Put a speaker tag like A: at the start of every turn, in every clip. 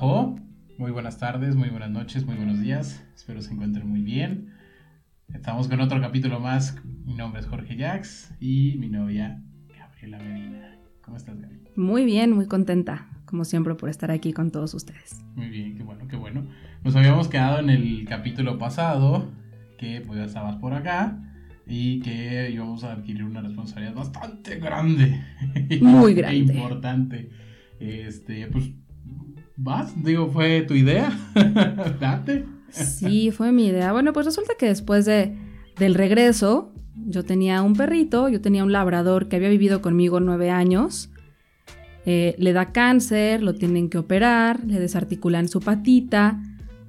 A: Ajo. Muy buenas tardes, muy buenas noches, muy buenos días. Espero se encuentren muy bien. Estamos con otro capítulo más. Mi nombre es Jorge Jax y mi novia Gabriela Medina. ¿Cómo estás, Gaby?
B: Muy bien, muy contenta, como siempre, por estar aquí con todos ustedes.
A: Muy bien, qué bueno, qué bueno. Nos habíamos quedado en el capítulo pasado que pues ya estabas por acá y que íbamos a adquirir una responsabilidad bastante grande.
B: Muy grande.
A: e importante. Este, pues, vas, digo, fue tu idea. Date.
B: Sí, fue mi idea. Bueno, pues resulta que después de, del regreso, yo tenía un perrito, yo tenía un labrador que había vivido conmigo nueve años. Eh, le da cáncer, lo tienen que operar, le desarticulan su patita.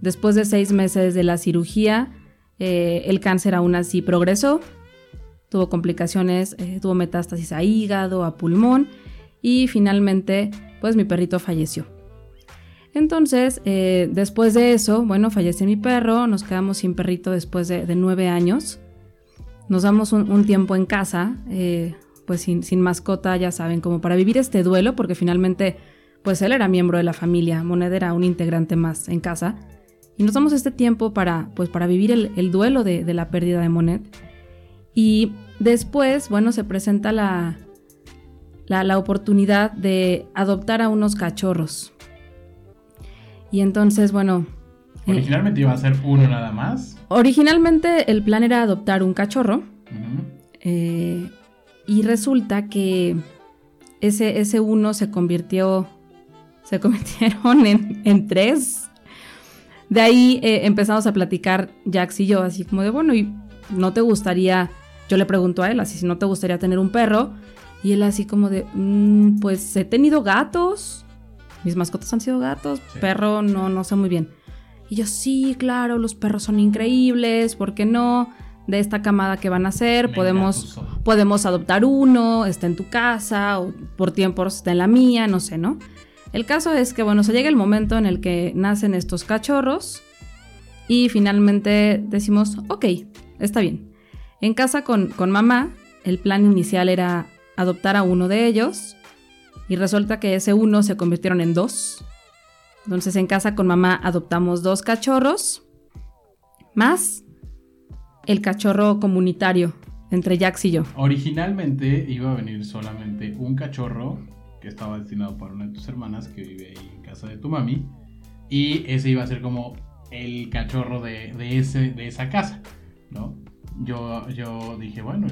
B: Después de seis meses de la cirugía, eh, el cáncer aún así progresó, tuvo complicaciones, eh, tuvo metástasis a hígado, a pulmón y finalmente pues mi perrito falleció. Entonces, eh, después de eso, bueno, falleció mi perro, nos quedamos sin perrito después de, nueve años. Nos damos un, tiempo en casa, pues sin, sin, mascota, ya saben, como para vivir este duelo, porque finalmente, pues él era miembro de la familia, Moned era un integrante más en casa. Y nos damos este tiempo para, pues, para vivir el, duelo de, la pérdida de Monet. Y después, bueno, se presenta la, la, oportunidad de adoptar a unos cachorros. Y entonces, bueno...
A: Eh, originalmente iba a ser uno nada más.
B: Originalmente el plan era adoptar un cachorro. Eh, y resulta que ese, ese uno se convirtió... Se convirtieron en, en tres. De ahí eh, empezamos a platicar Jax y yo, así como de, bueno, ¿y no te gustaría? Yo le pregunto a él, así, si no te gustaría tener un perro. Y él así como de, mm, pues he tenido gatos. Mis mascotas han sido gatos, perro no, no sé muy bien. Y yo, sí, claro, los perros son increíbles, ¿por qué no? De esta camada que van a ser, podemos, podemos adoptar uno, está en tu casa, o por tiempo está en la mía, no sé, ¿no? El caso es que, bueno, se llega el momento en el que nacen estos cachorros y finalmente decimos, ok, está bien. En casa con, con mamá, el plan inicial era adoptar a uno de ellos y resulta que ese uno se convirtieron en dos. Entonces en casa con mamá adoptamos dos cachorros más el cachorro comunitario entre Jax y yo.
A: Originalmente iba a venir solamente un cachorro que estaba destinado para una de tus hermanas que vive ahí en casa de tu mami. Y ese iba a ser como el cachorro de, ese, de esa casa, ¿no? Yo, yo dije, bueno,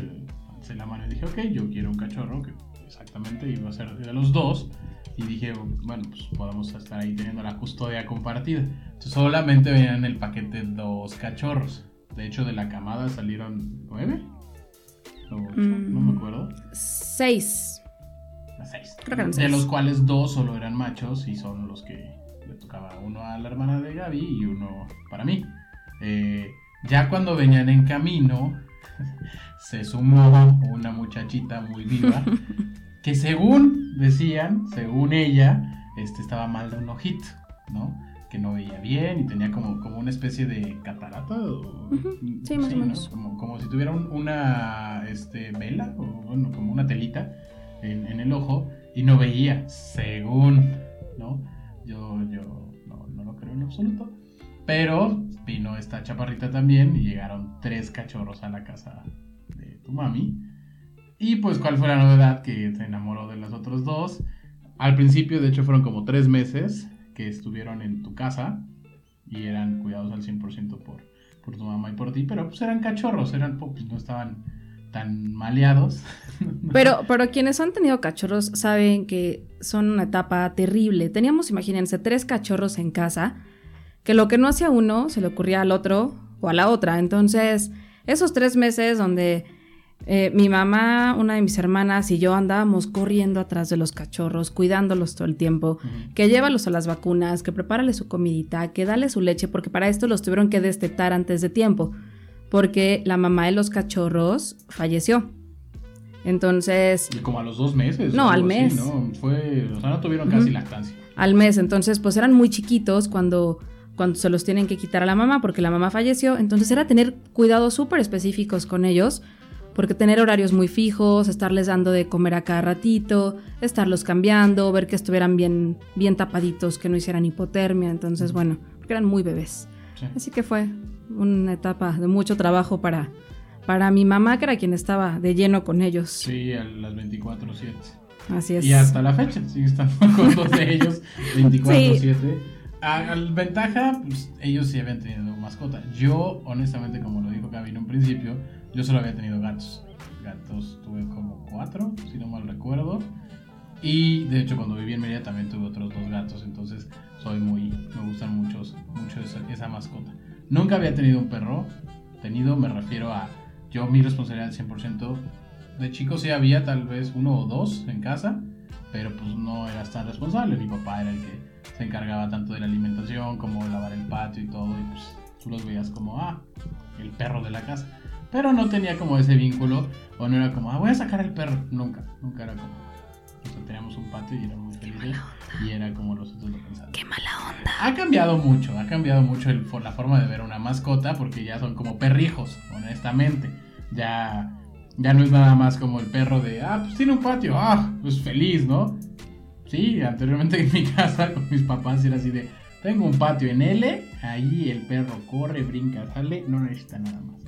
A: alcé la mano y dije, ok, yo quiero un cachorro que exactamente iba a ser de los dos. Y dije, bueno, pues podemos estar ahí teniendo la custodia compartida. Entonces solamente venían en el paquete dos cachorros. De hecho, de la camada salieron nueve. no me mm, acuerdo.
B: Seis
A: de los cuales dos solo eran machos y son los que le tocaba uno a la hermana de Gaby y uno para mí. Eh, ya cuando venían en camino, se sumó una muchachita muy viva que según decían, según ella, este, estaba mal de un ojito, ¿no? Que no veía bien y tenía como, como una especie de catarata.
B: Sí, más o menos.
A: Como, si tuviera una este, vela o bueno, como una telita en, el ojo y no veía, según, ¿no? Yo, yo no, no lo creo en absoluto. Pero vino esta chaparrita también y llegaron tres cachorros a la casa de tu mami. Y pues, ¿cuál fue la novedad? Que se enamoró de los otros dos. Al principio, de hecho, fueron como tres meses que estuvieron en tu casa y eran cuidados al 100% por, por tu mamá y por ti, pero pues eran cachorros, eran pues no estaban tan maleados.
B: Pero, pero quienes han tenido cachorros saben que son una etapa terrible. Teníamos, imagínense, tres cachorros en casa, que lo que no hacía uno se le ocurría al otro o a la otra. Entonces, esos tres meses donde eh, mi mamá, una de mis hermanas y yo andábamos corriendo atrás de los cachorros, cuidándolos todo el tiempo, que llévalos a las vacunas, que prepárale su comidita, que dale su leche, porque para esto los tuvieron que destetar antes de tiempo porque la mamá de los cachorros falleció. Entonces...
A: Y como a los dos meses.
B: No, al mes.
A: ¿no? Fue, o sea, no tuvieron casi lactancia.
B: Al mes, entonces pues eran muy chiquitos cuando, cuando se los tienen que quitar a la mamá porque la mamá falleció. Entonces era tener cuidados súper específicos con ellos Porque tener horarios muy fijos, estarles dando de comer a cada ratito, estarlos cambiando, ver que estuvieran bien, bien tapaditos, que no hicieran hipotermia. Entonces, bueno, porque eran muy bebés. Así que fue una etapa de mucho trabajo para, para mi mamá, que era quien estaba de lleno con ellos.
A: Sí, a las 24-7.
B: Así es.
A: Y hasta la fecha, sigue estando con dos de ellos 24-7. Al ventaja, pues ellos sí habían tenido mascota. Yo, honestamente, como lo dijo Gaby en un principio, yo solo había tenido gatos. Gatos tuve como cuatro, si no mal recuerdo. Y de hecho, cuando viví en Mérida también tuve otros dos gatos. Entonces, soy muy. Me gustan muchos, mucho esa, esa mascota. Nunca había tenido un perro. Tenido, me refiero a yo, mi responsabilidad al 100%. De chico sí había tal vez uno o dos en casa, pero pues no eras tan responsable. Mi papá era el que se encargaba tanto de la alimentación como de lavar el patio y todo. Y pues tú los veías como, ah, el perro de la casa. Pero no tenía como ese vínculo, o no era como, ah, voy a sacar el perro. Nunca, nunca era como. O teníamos un patio y éramos muy felices. Y era como nosotros lo pensábamos.
B: ¡Qué mala onda!
A: Ha cambiado mucho, ha cambiado mucho el, la forma de ver una mascota porque ya son como perrijos, honestamente. Ya, ya no es nada más como el perro de, ah, pues tiene un patio, ah, pues feliz, ¿no? Sí, anteriormente en mi casa con mis papás era así de, tengo un patio en L, ahí el perro corre, brinca, sale, no necesita nada más.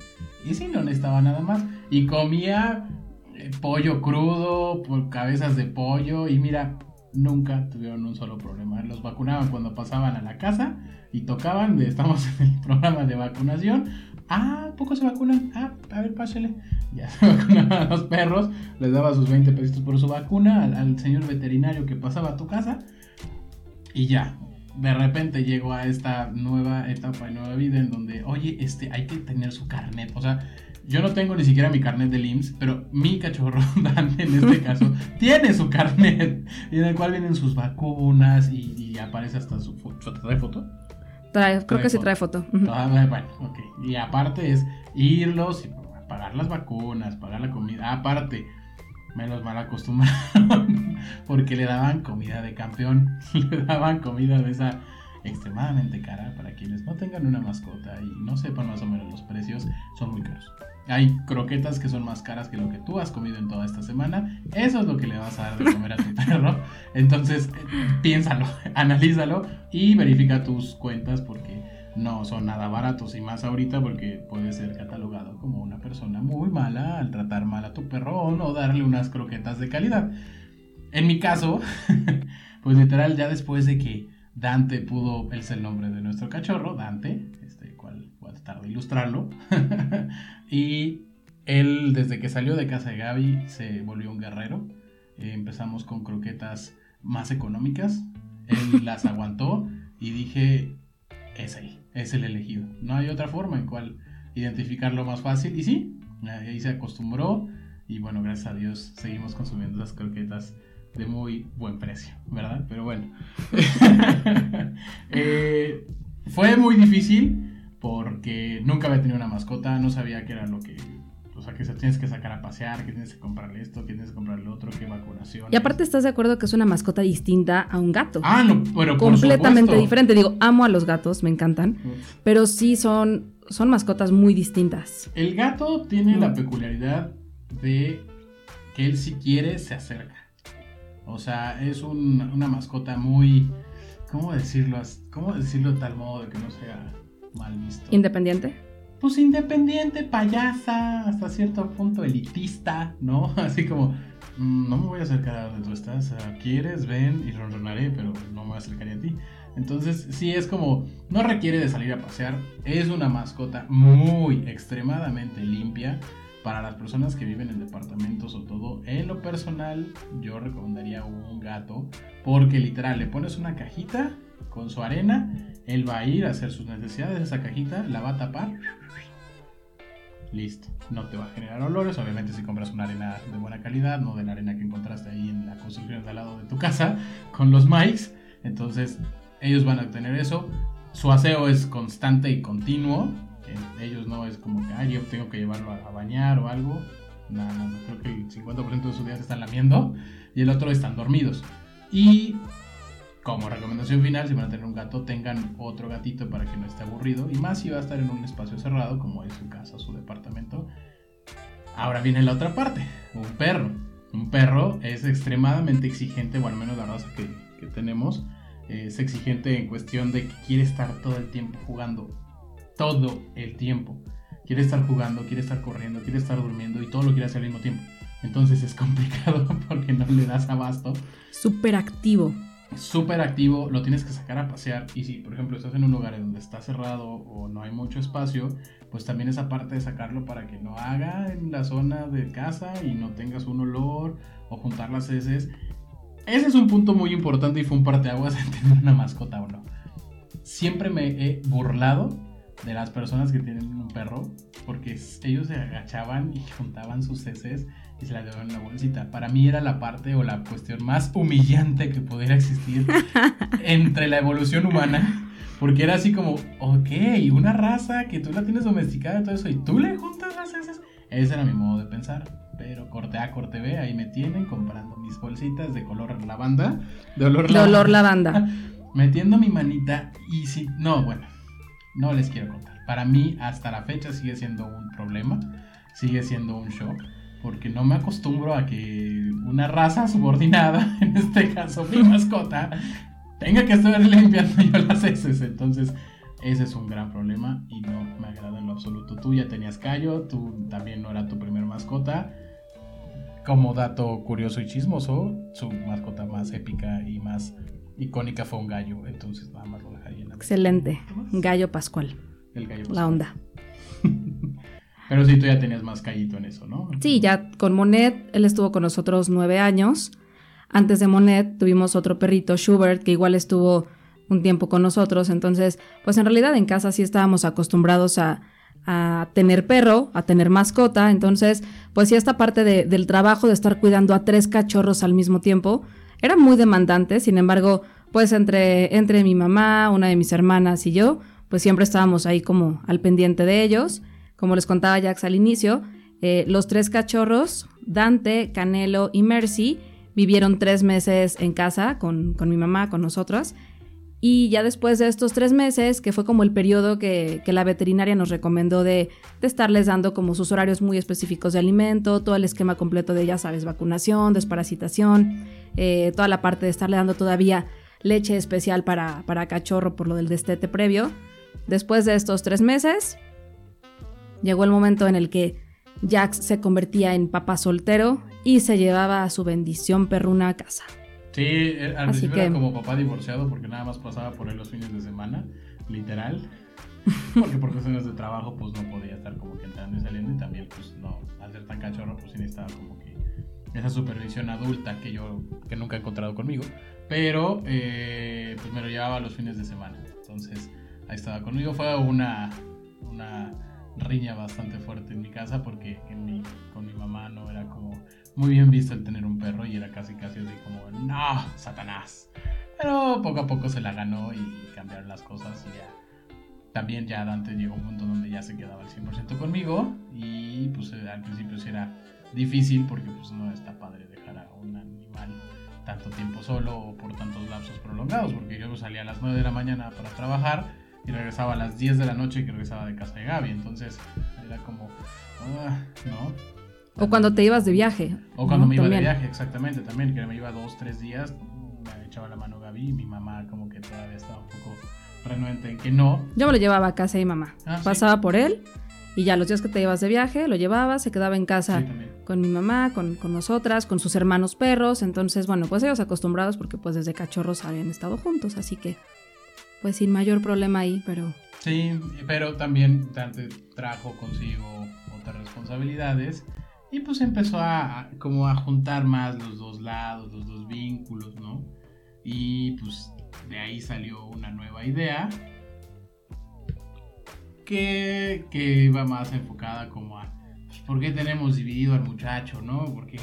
A: Y sí, no necesitaba nada más. Y comía eh, pollo crudo, cabezas de pollo, y mira, nunca tuvieron un solo problema. Los vacunaban cuando pasaban a la casa y tocaban, estamos en el programa de vacunación. Ah, poco se vacunan. Ah, a ver, pásele. Ya se vacunaban a los perros, les daba sus 20 pesitos por su vacuna al, señor veterinario que pasaba a tu casa y ya. De repente llegó a esta nueva etapa y nueva vida en donde, oye, este, hay que tener su carnet. O sea, yo no tengo ni siquiera mi carnet de IMSS, pero mi cachorro Dante en este caso tiene su carnet en el cual vienen sus vacunas y, aparece hasta su. ¿Trae foto?
B: Trae, creo que sí trae foto.
A: Bueno, ok. Y aparte es irlos y pagar las vacunas, pagar la comida. Aparte, me los mal acostumbraron porque le daban comida de campeón, le daban comida de esa extremadamente cara para quienes no tengan una mascota y no sepan más o menos los precios, son muy caros. Hay croquetas que son más caras que lo que tú has comido en toda esta semana. Eso es lo que le vas a dar de comer a tu perro. Entonces, piénsalo, analízalo y verifica tus cuentas porque no son nada baratos y más ahorita porque puede ser catalogado como una persona muy mala al tratar mal a tu perro o no darle unas croquetas de calidad. En mi caso, pues literal ya después de que Dante pudo, él es el nombre de nuestro cachorro, Dante, este cual voy a tratar de ilustrarlo. y él, desde que salió de casa de Gaby, se volvió un guerrero. Eh, empezamos con croquetas más económicas. Él las aguantó y dije, es ahí, es el elegido. No hay otra forma en cual identificarlo más fácil. Y sí, ahí se acostumbró. Y bueno, gracias a Dios seguimos consumiendo las croquetas de muy buen precio, ¿verdad? Pero bueno. Eh, fue muy difícil porque nunca había tenido una mascota, no sabía qué era lo que... O sea, que se tienes que sacar a pasear, que tienes que comprarle esto, que tienes que comprarle otro, qué vacunación.
B: Y aparte estás de acuerdo que es una mascota distinta a un gato.
A: Ah, no, pero
B: completamente diferente. Digo, amo a los gatos, me encantan, pero sí son son mascotas muy distintas.
A: El gato tiene la peculiaridad de que él si quiere se acerca. O sea, es una mascota muy, ¿cómo decirlo? ¿Cómo decirlo de tal modo de que no sea mal visto?
B: Independiente.
A: Pues independiente, payasa, hasta cierto punto elitista, ¿no? Así como, mm, no me voy a acercar a donde tú estás, quieres, ven y ronronaré, pero no me voy a acercar a ti. Entonces, sí es como, no requiere de salir a pasear, es una mascota muy extremadamente limpia para las personas que viven en departamentos o todo, en lo personal yo recomendaría un gato porque literal le pones una cajita con su arena, él va a ir a hacer sus necesidades, esa cajita la va a tapar. Listo, no te va a generar olores, obviamente si compras una arena de buena calidad, no de la arena que encontraste ahí en la construcción de al lado de tu casa con los mics, entonces ellos van a tener eso. Su aseo es constante y continuo, ellos no es como que, yo tengo que llevarlo a, bañar o algo. No, no, creo que el 50% de sus días están lamiendo y el otro están dormidos. Y como recomendación final, si van a tener un gato, tengan otro gatito para que no esté aburrido. Y más si va a estar en un espacio cerrado, como es su casa, su departamento. Ahora viene la otra parte, un perro. Un perro es extremadamente exigente, o al menos la raza que, que tenemos, es exigente en cuestión de que quiere estar todo el tiempo jugando. Todo el tiempo. Quiere estar jugando, quiere estar corriendo, quiere estar durmiendo y todo lo quiere hacer al mismo tiempo. Entonces es complicado porque no le das abasto.
B: Súper activo.
A: Súper activo, lo tienes que sacar a pasear. Y si, por ejemplo, estás en un lugar donde está cerrado o no hay mucho espacio, pues también esa parte de sacarlo para que no haga en la zona de casa y no tengas un olor o juntar las heces. Ese es un punto muy importante y fue un parteaguas en tener una mascota o no. Siempre me he burlado de las personas que tienen un perro porque ellos se agachaban y juntaban sus heces y se las llevaban en la bolsita. Para mí era la parte o la cuestión más humillante que pudiera existir entre la evolución humana. Porque era así como, ok, una raza que tú la tienes domesticada y todo eso, y tú le juntas las heces. Ese era mi modo de pensar. Pero corte A, corte B, ahí me tienen comprando mis bolsitas de color lavanda. De olor
B: lavanda. De olor lavanda.
A: metiendo mi manita y si... No, bueno, no les quiero contar. Para mí, hasta la fecha sigue siendo un problema. Sigue siendo un shock porque no me acostumbro a que una raza subordinada, en este caso mi mascota, tenga que estar limpiando yo las heces. Entonces, ese es un gran problema y no me agrada en lo absoluto. Tú ya tenías callo, tú también no era tu primer mascota. Como dato curioso y chismoso, su mascota más épica y más icónica fue un gallo. Entonces, nada más lo dejaría en
B: Excelente. Gallo Pascual.
A: El gallo Pascual.
B: La onda.
A: Pero sí, tú ya tenías más callito en eso, ¿no?
B: Sí, ya con Monet, él estuvo con nosotros nueve años. Antes de Monet tuvimos otro perrito, Schubert, que igual estuvo un tiempo con nosotros. Entonces, pues en realidad en casa sí estábamos acostumbrados a, tener perro, a tener mascota. Entonces, pues sí, esta parte del trabajo de estar cuidando a tres cachorros al mismo tiempo era muy demandante. Sin embargo, pues entre, entre mi mamá, una de mis hermanas y yo, pues siempre estábamos ahí como al pendiente de ellos. Como les contaba Jax al inicio, eh, los tres cachorros, Dante, Canelo y Mercy, vivieron tres meses en casa con, mi mamá, con nosotras. Y ya después de estos tres meses, que fue como el periodo que, la veterinaria nos recomendó de, estarles dando como sus horarios muy específicos de alimento, todo el esquema completo de, ya sabes, vacunación, desparasitación, eh, toda la parte de estarle dando todavía leche especial para, para cachorro por lo del destete previo. Después de estos tres meses, Llegó el momento en el que Jax se convertía en papá soltero y se llevaba a su bendición perruna a casa.
A: Sí, eh, al principio era como papá divorciado porque nada más pasaba por él los fines de semana, literal. Porque por cuestiones de trabajo pues no podía estar como que entrando y saliendo y también pues no, al ser tan cachorro pues sí necesitaba como que esa supervisión adulta que yo que nunca he encontrado conmigo. Pero eh, pues me lo llevaba los fines de semana. Entonces ahí estaba conmigo. Fue una, una riña bastante fuerte en mi casa porque con mi mamá no era como muy bien visto el tener un perro y era casi casi así como, no, Satanás. Pero poco a poco se la ganó y cambiaron las cosas y ya. También ya Dante llegó a un punto donde ya se quedaba al 100% conmigo y pues eh, al principio sí era difícil porque pues no está padre dejar a un animal tanto tiempo solo o por tantos lapsos prolongados porque yo salía a las 9 de la mañana para trabajar y regresaba a las 10 de la noche que regresaba de casa de Gaby. Entonces era como, ah, ¿no?
B: O cuando te ibas de viaje.
A: O cuando me iba de viaje, exactamente, también, que me iba dos, tres días, me echaba la mano Gaby y mi mamá como que todavía estaba un poco renuente en que no.
B: Yo me lo llevaba a casa de mi mamá. Ah, Pasaba por él y ya los días que te ibas de viaje, lo llevaba, se quedaba en casa con mi mamá, con, con, nosotras, con sus hermanos perros. Entonces, bueno, pues ellos acostumbrados porque pues desde cachorros habían estado juntos, así que pues sin mayor problema ahí, pero...
A: Sí, pero también trajo consigo otras responsabilidades y pues empezó a, como a juntar más los dos lados, los dos vínculos, ¿no? Y pues de ahí salió una nueva idea que, que iba más enfocada como a, pues, ¿por qué tenemos dividido al muchacho, no? ¿Por qué,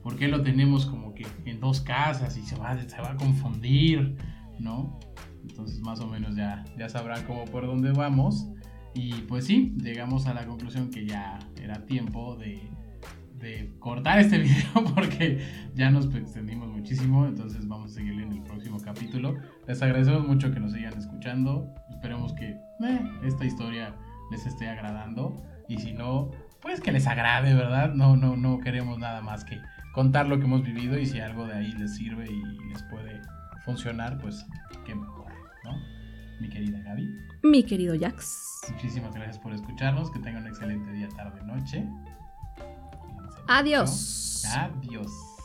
A: ¿Por qué lo tenemos como que en dos casas y se va, se va a confundir, ¿no? Entonces más o menos ya, ya sabrán cómo por dónde vamos. Y pues sí, llegamos a la conclusión que ya era tiempo de, de cortar este video porque ya nos extendimos muchísimo. Entonces vamos a seguir en el próximo capítulo. Les agradecemos mucho que nos sigan escuchando. Esperemos que eh, esta historia les esté agradando. Y si no, pues que les agrade, ¿verdad? No, no, no queremos nada más que contar lo que hemos vivido y si algo de ahí les sirve y les puede funcionar, pues qué mejor, ¿no? Mi querida Gaby.
B: Mi querido Jax.
A: Muchísimas gracias por escucharnos, que tengan un excelente día, tarde, noche.
B: Adiós.
A: Adiós.